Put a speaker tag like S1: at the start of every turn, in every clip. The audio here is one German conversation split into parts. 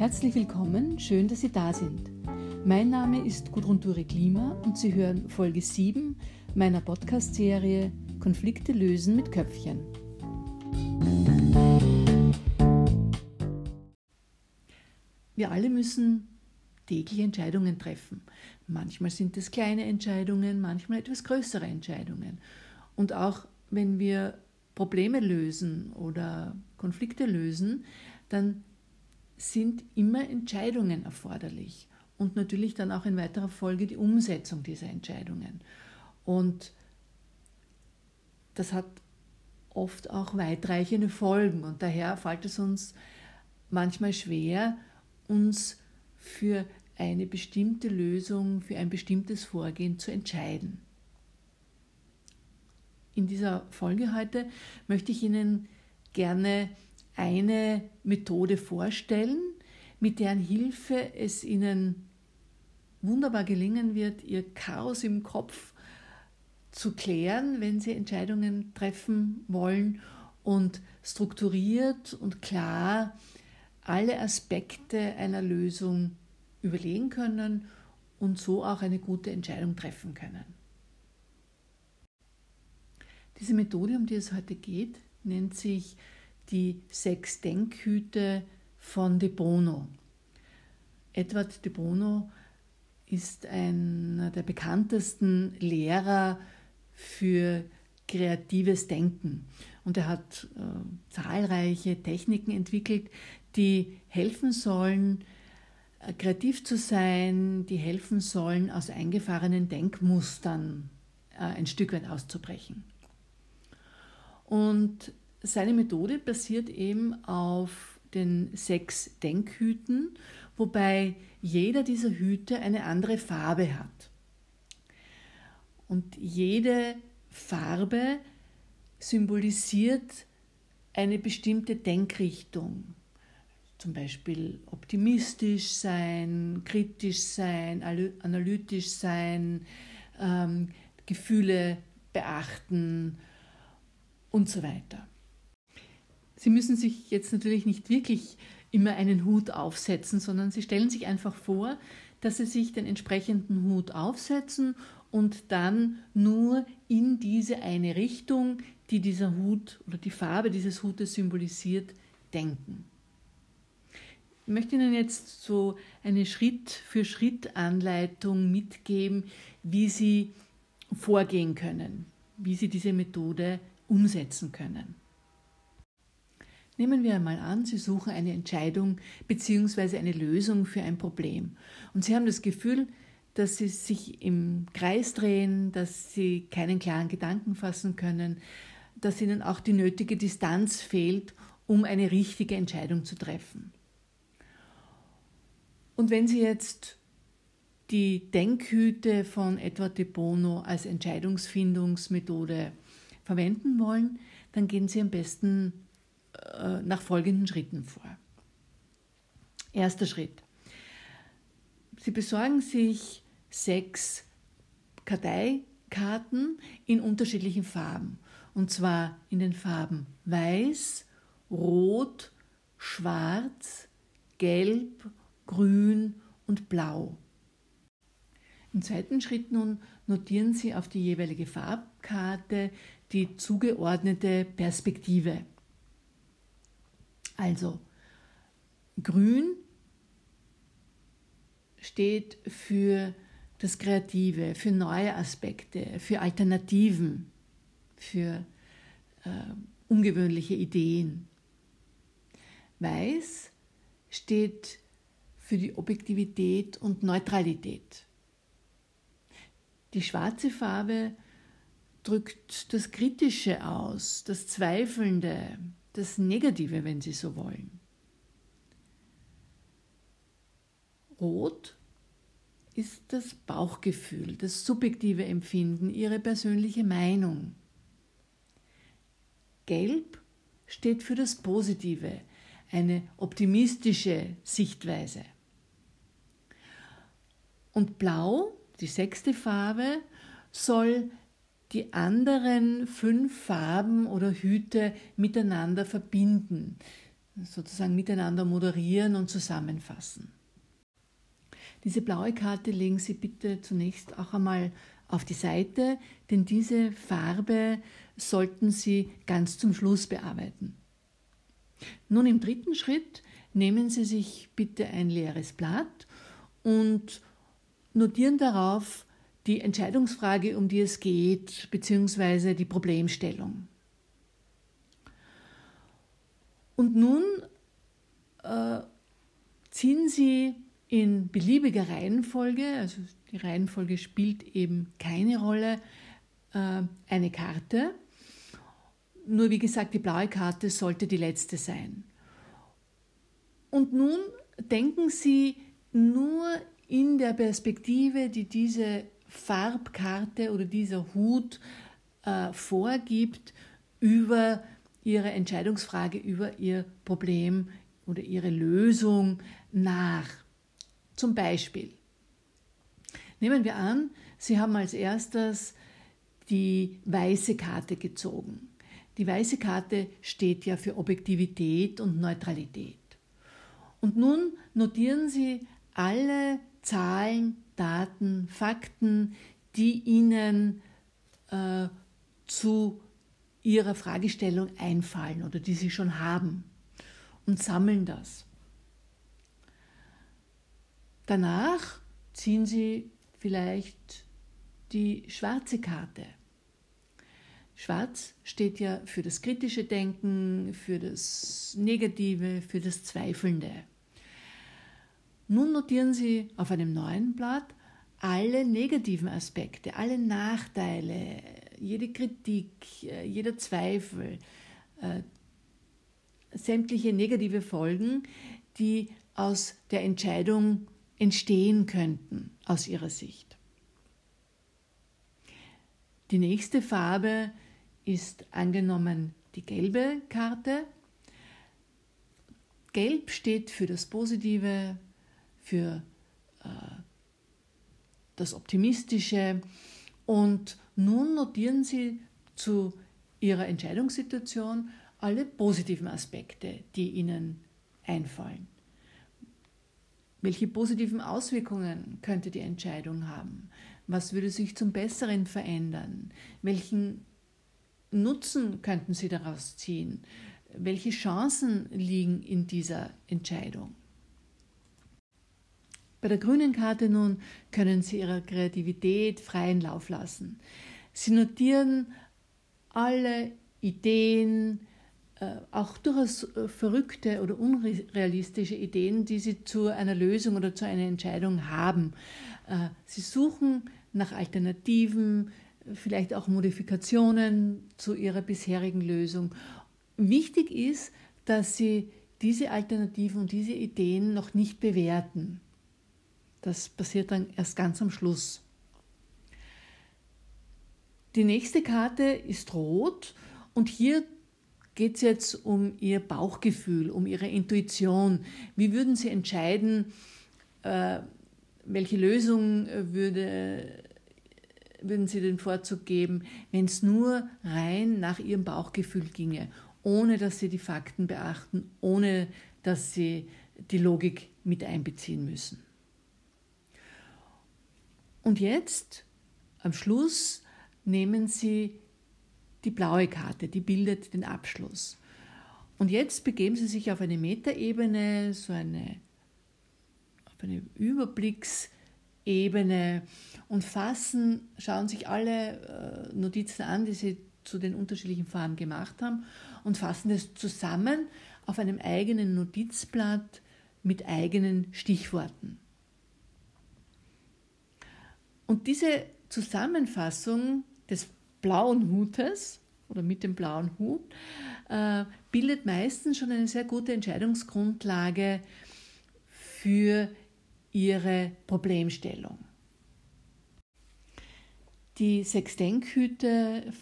S1: Herzlich willkommen, schön, dass Sie da sind. Mein Name ist Gudrun Dure Klima und Sie hören Folge 7 meiner Podcast-Serie Konflikte lösen mit Köpfchen. Wir alle müssen täglich Entscheidungen treffen. Manchmal sind es kleine Entscheidungen, manchmal etwas größere Entscheidungen. Und auch wenn wir Probleme lösen oder Konflikte lösen, dann sind immer Entscheidungen erforderlich und natürlich dann auch in weiterer Folge die Umsetzung dieser Entscheidungen. Und das hat oft auch weitreichende Folgen und daher fällt es uns manchmal schwer, uns für eine bestimmte Lösung, für ein bestimmtes Vorgehen zu entscheiden. In dieser Folge heute möchte ich Ihnen gerne eine Methode vorstellen, mit deren Hilfe es Ihnen wunderbar gelingen wird, Ihr Chaos im Kopf zu klären, wenn Sie Entscheidungen treffen wollen und strukturiert und klar alle Aspekte einer Lösung überlegen können und so auch eine gute Entscheidung treffen können. Diese Methode, um die es heute geht, nennt sich die sechs Denkhüte von De Bono. Edward De Bono ist einer der bekanntesten Lehrer für kreatives Denken. Und er hat äh, zahlreiche Techniken entwickelt, die helfen sollen, äh, kreativ zu sein, die helfen sollen, aus eingefahrenen Denkmustern äh, ein Stück weit auszubrechen. Und seine Methode basiert eben auf den sechs Denkhüten, wobei jeder dieser Hüte eine andere Farbe hat. Und jede Farbe symbolisiert eine bestimmte Denkrichtung. Zum Beispiel optimistisch sein, kritisch sein, analytisch sein, ähm, Gefühle beachten und so weiter. Sie müssen sich jetzt natürlich nicht wirklich immer einen Hut aufsetzen, sondern Sie stellen sich einfach vor, dass Sie sich den entsprechenden Hut aufsetzen und dann nur in diese eine Richtung, die dieser Hut oder die Farbe dieses Hutes symbolisiert, denken. Ich möchte Ihnen jetzt so eine Schritt-für-Schritt-Anleitung mitgeben, wie Sie vorgehen können, wie Sie diese Methode umsetzen können. Nehmen wir einmal an, Sie suchen eine Entscheidung bzw. eine Lösung für ein Problem und Sie haben das Gefühl, dass Sie sich im Kreis drehen, dass Sie keinen klaren Gedanken fassen können, dass Ihnen auch die nötige Distanz fehlt, um eine richtige Entscheidung zu treffen. Und wenn Sie jetzt die Denkhüte von Edward de Bono als Entscheidungsfindungsmethode verwenden wollen, dann gehen Sie am besten äh, nach folgenden Schritten vor. Erster Schritt. Sie besorgen sich sechs Karteikarten in unterschiedlichen Farben. Und zwar in den Farben Weiß, Rot, Schwarz, Gelb, Grün und Blau. Im zweiten Schritt nun notieren Sie auf die jeweilige Farbkarte die zugeordnete Perspektive. Also grün steht für das Kreative, für neue Aspekte, für Alternativen, für äh, ungewöhnliche Ideen. Weiß steht für die Objektivität und Neutralität. Die schwarze Farbe drückt das Kritische aus, das Zweifelnde, das Negative, wenn Sie so wollen. Rot ist das Bauchgefühl, das subjektive Empfinden, Ihre persönliche Meinung. Gelb steht für das Positive, eine optimistische Sichtweise. Und Blau, die sechste Farbe, soll die anderen fünf Farben oder Hüte miteinander verbinden. sozusagen miteinander moderieren und zusammenfassen. Diese blaue Karte legen Sie bitte zunächst auch einmal auf die Seite, denn diese Farbe sollten Sie ganz zum Schluss bearbeiten. Nun im dritten Schritt nehmen Sie sich bitte ein leeres Blatt und notieren darauf die Entscheidungsfrage, um die es geht, beziehungsweise die Problemstellung. Und nun äh, ziehen Sie in beliebiger Reihenfolge, also die Reihenfolge spielt eben keine Rolle, äh, eine Karte. Nur wie gesagt, die blaue Karte sollte die letzte sein. Und nun denken Sie nur in der Perspektive, die diese Farbkarte oder dieser Hut äh, vorgibt, über Ihre Entscheidungsfrage, über Ihr Problem oder Ihre Lösung nach. Zum Beispiel, nehmen wir an, Sie haben als erstes die weiße Karte gezogen. Die weiße Karte steht ja für Objektivität und Neutralität. Und nun notieren Sie alle Zahlen, Daten, Fakten, die Ihnen äh, zu Ihrer Fragestellung einfallen oder die Sie schon haben und sammeln das. Danach ziehen Sie vielleicht die schwarze Karte. Schwarz steht ja für das kritische Denken, für das Negative, für das Zweifelnde. Nun notieren Sie auf einem neuen Blatt alle negativen Aspekte, alle Nachteile, jede Kritik, äh, jeder Zweifel, äh, sämtliche negative Folgen, die aus der Entscheidung entstehen könnten aus Ihrer Sicht. Die nächste Farbe ist angenommen die gelbe Karte. Gelb steht für das Positive, für äh, das Optimistische. Und nun notieren Sie zu Ihrer Entscheidungssituation alle positiven Aspekte, die Ihnen einfallen. Welche positiven Auswirkungen könnte die Entscheidung haben? Was würde sich zum Besseren verändern? Welchen Nutzen könnten Sie daraus ziehen? Welche Chancen liegen in dieser Entscheidung? Bei der grünen Karte nun können Sie Ihrer Kreativität freien Lauf lassen. Sie notieren alle Ideen, äh, auch durchaus äh, verrückte oder unrealistische Ideen, die Sie zu einer Lösung oder zu einer Entscheidung haben. Äh, Sie suchen nach Alternativen, vielleicht auch Modifikationen zu Ihrer bisherigen Lösung. Wichtig ist, dass Sie diese Alternativen und diese Ideen noch nicht bewerten. Das passiert dann erst ganz am Schluss. Die nächste Karte ist rot und hier geht es jetzt um Ihr Bauchgefühl, um Ihre Intuition. Wie würden Sie entscheiden, äh, welche Lösung würde, würden Sie den Vorzug geben, wenn es nur rein nach Ihrem Bauchgefühl ginge, ohne dass Sie die Fakten beachten, ohne dass Sie die Logik mit einbeziehen müssen? Und jetzt, am Schluss, nehmen Sie die blaue Karte, die bildet den Abschluss. Und jetzt begeben Sie sich auf eine Metaebene, so eine, auf eine Überblicksebene und fassen, schauen sich alle äh, Notizen an, die Sie zu den unterschiedlichen Farben gemacht haben und fassen das zusammen auf einem eigenen Notizblatt mit eigenen Stichworten. Und diese Zusammenfassung des blauen Hutes oder mit dem blauen Hut äh, bildet meistens schon eine sehr gute Entscheidungsgrundlage für Ihre Problemstellung. Die sechs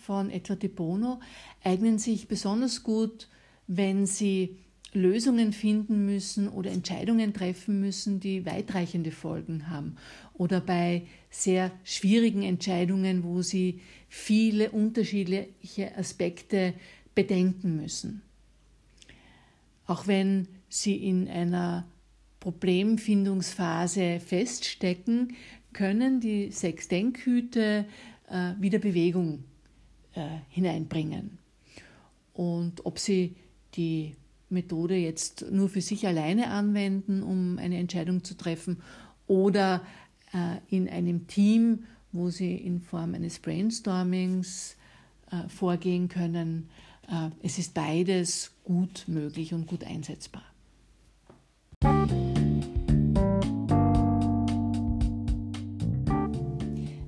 S1: von Edward de Bono eignen sich besonders gut, wenn Sie Lösungen finden müssen oder Entscheidungen treffen müssen, die weitreichende Folgen haben. Oder bei sehr schwierigen Entscheidungen, wo sie viele unterschiedliche Aspekte bedenken müssen. Auch wenn Sie in einer Problemfindungsphase feststecken, können die sechs Denkhüte äh, wieder Bewegung äh, hineinbringen. Und ob Sie die Methode jetzt nur für sich alleine anwenden, um eine Entscheidung zu treffen, oder äh, in einem Team, wo Sie in Form eines Brainstormings äh, vorgehen können. Äh, es ist beides gut möglich und gut einsetzbar.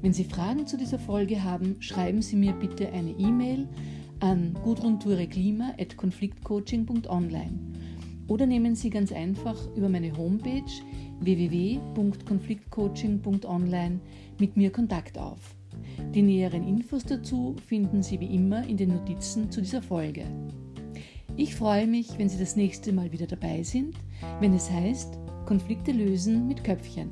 S1: Wenn Sie Fragen zu dieser Folge haben, schreiben Sie mir bitte eine E-Mail an gudruntureklima.konfliktcoaching.online oder nehmen Sie ganz einfach über meine Homepage www.konfliktcoaching.online mit mir Kontakt auf. Die näheren Infos dazu finden Sie wie immer in den Notizen zu dieser Folge. Ich freue mich, wenn Sie das nächste Mal wieder dabei sind, wenn es heißt Konflikte lösen mit Köpfchen.